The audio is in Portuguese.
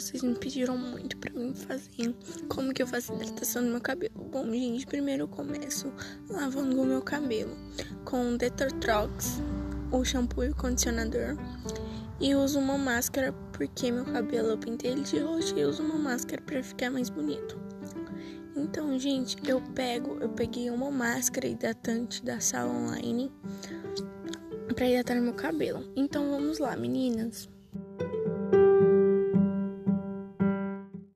vocês me pediram muito pra mim fazer como que eu faço hidratação do meu cabelo. Bom, gente, primeiro eu começo lavando o meu cabelo com Detortrox, o shampoo e o condicionador. E uso uma máscara porque meu cabelo eu pintei ele de roxo e uso uma máscara para ficar mais bonito. Então, gente, eu pego, eu peguei uma máscara hidratante da sala online para hidratar meu cabelo. Então, vamos lá, meninas.